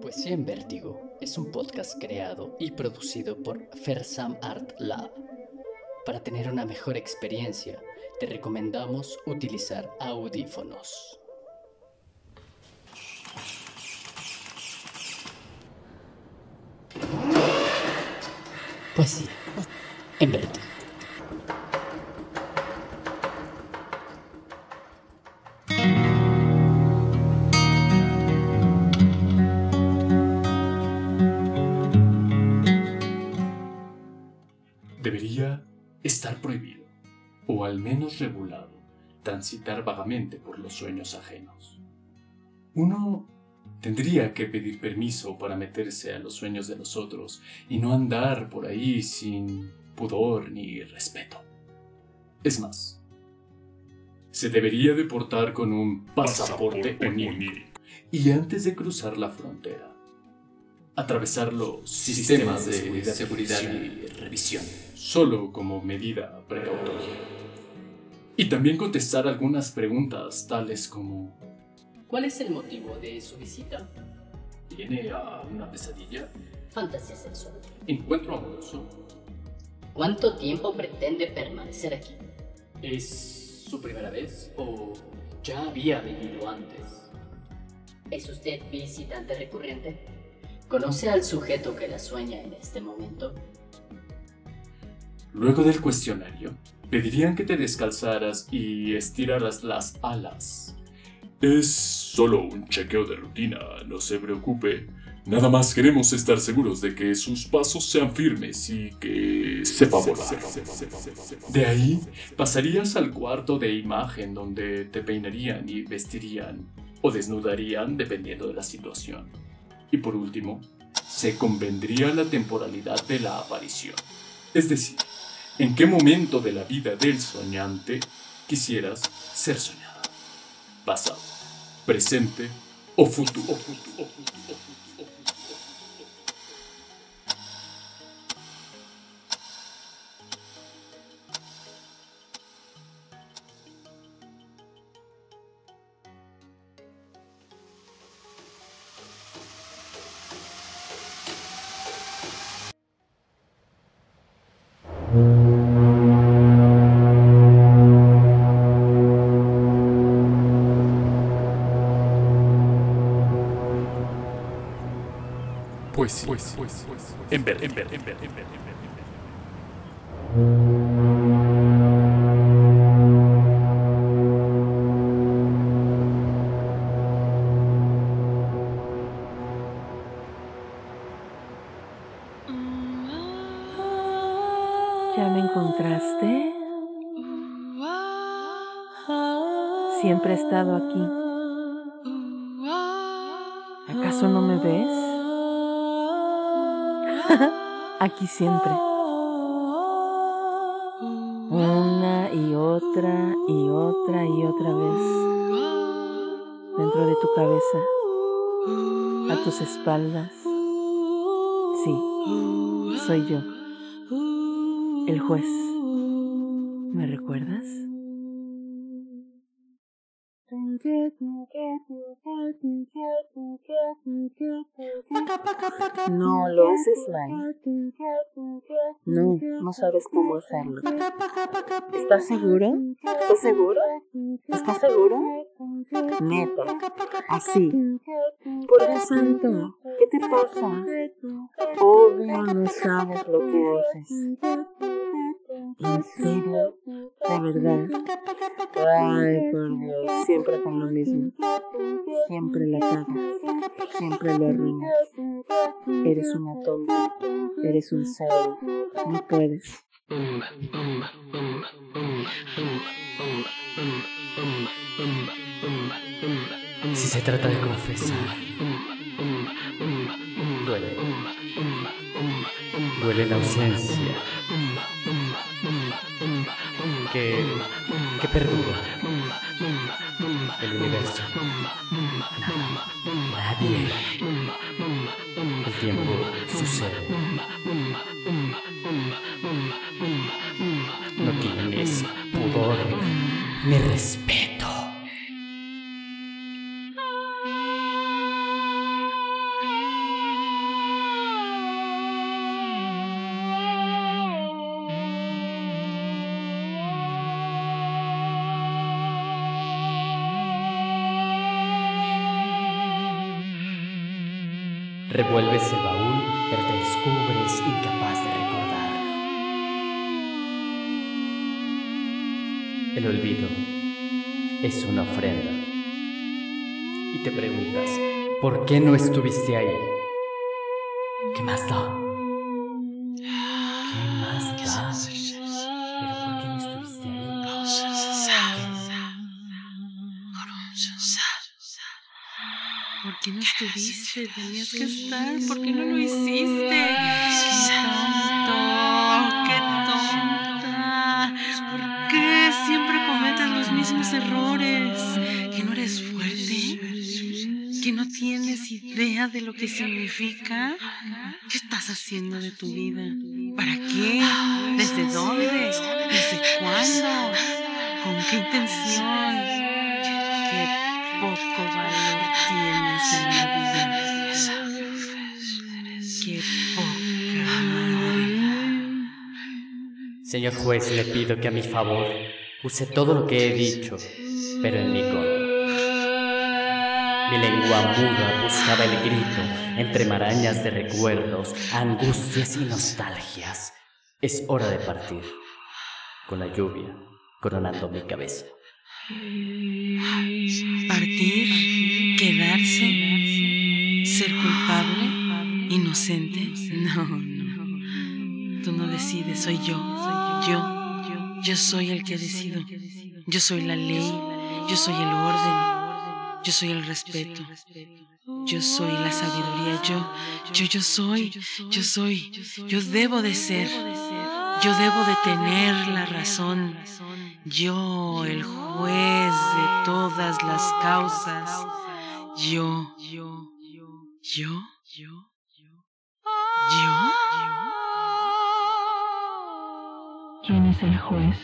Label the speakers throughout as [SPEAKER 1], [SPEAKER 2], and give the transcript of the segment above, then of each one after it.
[SPEAKER 1] Poesía en Vértigo es un podcast creado y producido por Fersam Art Lab. Para tener una mejor experiencia, te recomendamos utilizar audífonos. Poesía en Vértigo.
[SPEAKER 2] Debería estar prohibido, o al menos regulado, transitar vagamente por los sueños ajenos. Uno tendría que pedir permiso para meterse a los sueños de los otros y no andar por ahí sin pudor ni respeto. Es más, se debería deportar con un pasaporte onírico y antes de cruzar la frontera, atravesar los sistemas de seguridad y revisión, solo como medida precautoria. Y también contestar algunas preguntas tales como
[SPEAKER 1] ¿Cuál es el motivo de su visita?
[SPEAKER 2] ¿Tiene a una pesadilla?
[SPEAKER 3] Fantasía sexual.
[SPEAKER 2] ¿Encuentro amoroso?
[SPEAKER 3] ¿Cuánto tiempo pretende permanecer aquí?
[SPEAKER 1] ¿Es su primera vez o ya había venido antes?
[SPEAKER 3] ¿Es usted visitante recurrente? ¿Conoce al sujeto que la sueña en este momento?
[SPEAKER 2] Luego del cuestionario, pedirían que te descalzaras y estiraras las alas. Es solo un chequeo de rutina, no se preocupe. Nada más queremos estar seguros de que sus pasos sean firmes y que sepa volar. De ahí pasarías al cuarto de imagen donde te peinarían y vestirían o desnudarían dependiendo de la situación. Y por último, se convendría la temporalidad de la aparición. Es decir, en qué momento de la vida del soñante quisieras ser soñado. Pasado, presente o futuro. Poesía. En verde, en verde, en verde, en verde.
[SPEAKER 4] ¿Ya me encontraste? Siempre he estado aquí. ¿Acaso no me ves? aquí siempre. Una y otra y otra y otra vez. Dentro de tu cabeza. A tus espaldas. Sí, soy yo. El juez. ¿Me recuerdas? No, lo haces mal. No, no sabes cómo hacerlo. ¿Estás seguro? ¿Estás seguro? ¿Estás seguro? Neta. Así. Por Dios santo, ¿qué te pasa? Obvio no sabes lo que haces. ¿En serio? De verdad. Ay, por Dios, siempre con lo mismo. Siempre la cagas. Siempre lo arruinas. Eres una tonta. Eres un cerdo. No puedes.
[SPEAKER 1] Si se trata de confesar, duele. Duele la ausencia. Que, que perdura. El universo. Nada. Nadie. El tiempo sucede. No tienes pudor ni respeto. Revuelves el baúl, pero te descubres incapaz de recordar. El olvido es una ofrenda. Y te preguntas, ¿por qué no estuviste ahí? ¿Qué más da? Qué no estuviste?
[SPEAKER 5] Tenías que estar. ¿Por qué no lo hiciste? ¡Qué tonto! ¡Qué tonta! ¿Por qué siempre cometes los mismos errores? ¿Que no eres fuerte? ¿Que no tienes idea de lo que significa? ¿Qué estás haciendo de tu vida? ¿Para qué? ¿Desde dónde? ¿Desde cuándo? ¿Con qué intención? ¿Qué poco valor tienes en la vida? Qué poca madre.
[SPEAKER 1] Señor juez, le pido que a mi favor use todo lo que he dicho, pero en mi contra. Mi lengua muda buscaba el grito entre marañas de recuerdos, angustias y nostalgias. Es hora de partir, con la lluvia coronando mi cabeza.
[SPEAKER 5] Partir, quedarse, ser culpable, inocente. No, no. Tú no decides, soy yo. Yo, yo soy el que decido. Yo soy la ley. Yo soy el orden. Yo soy el respeto. Yo soy la sabiduría. Yo, yo, yo soy. Yo soy. Yo debo de ser. Yo debo de tener la razón. Yo, el juez de todas las causas. Yo, yo, yo, yo, yo.
[SPEAKER 6] ¿Quién es el juez?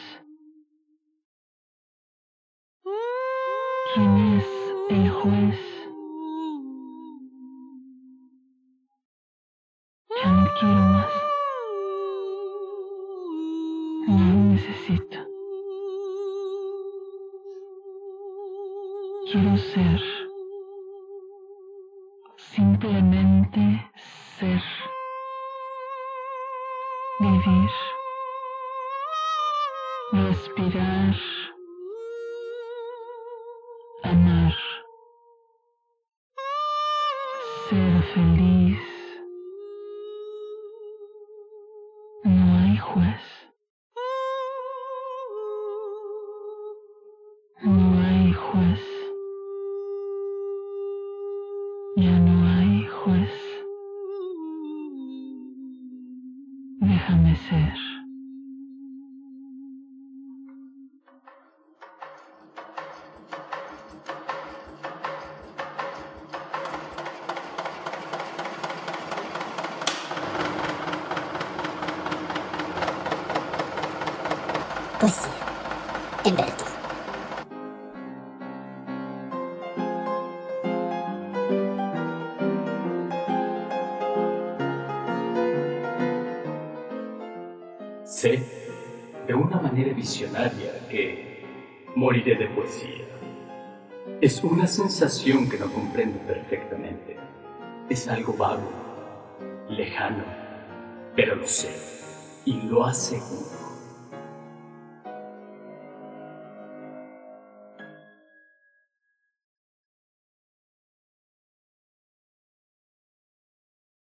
[SPEAKER 6] ¿Quién es el juez? Ya no quiero más. No lo necesito. Quiero ser. Simplemente ser. Vivir. Respirar. Amar. Ser feliz. No hay juez. No hay juez.
[SPEAKER 7] Poesía. En.
[SPEAKER 1] Sé, de una manera visionaria, que moriré de poesía. Es una sensación que no comprendo perfectamente. Es algo vago, lejano, pero lo sé y lo aseguro.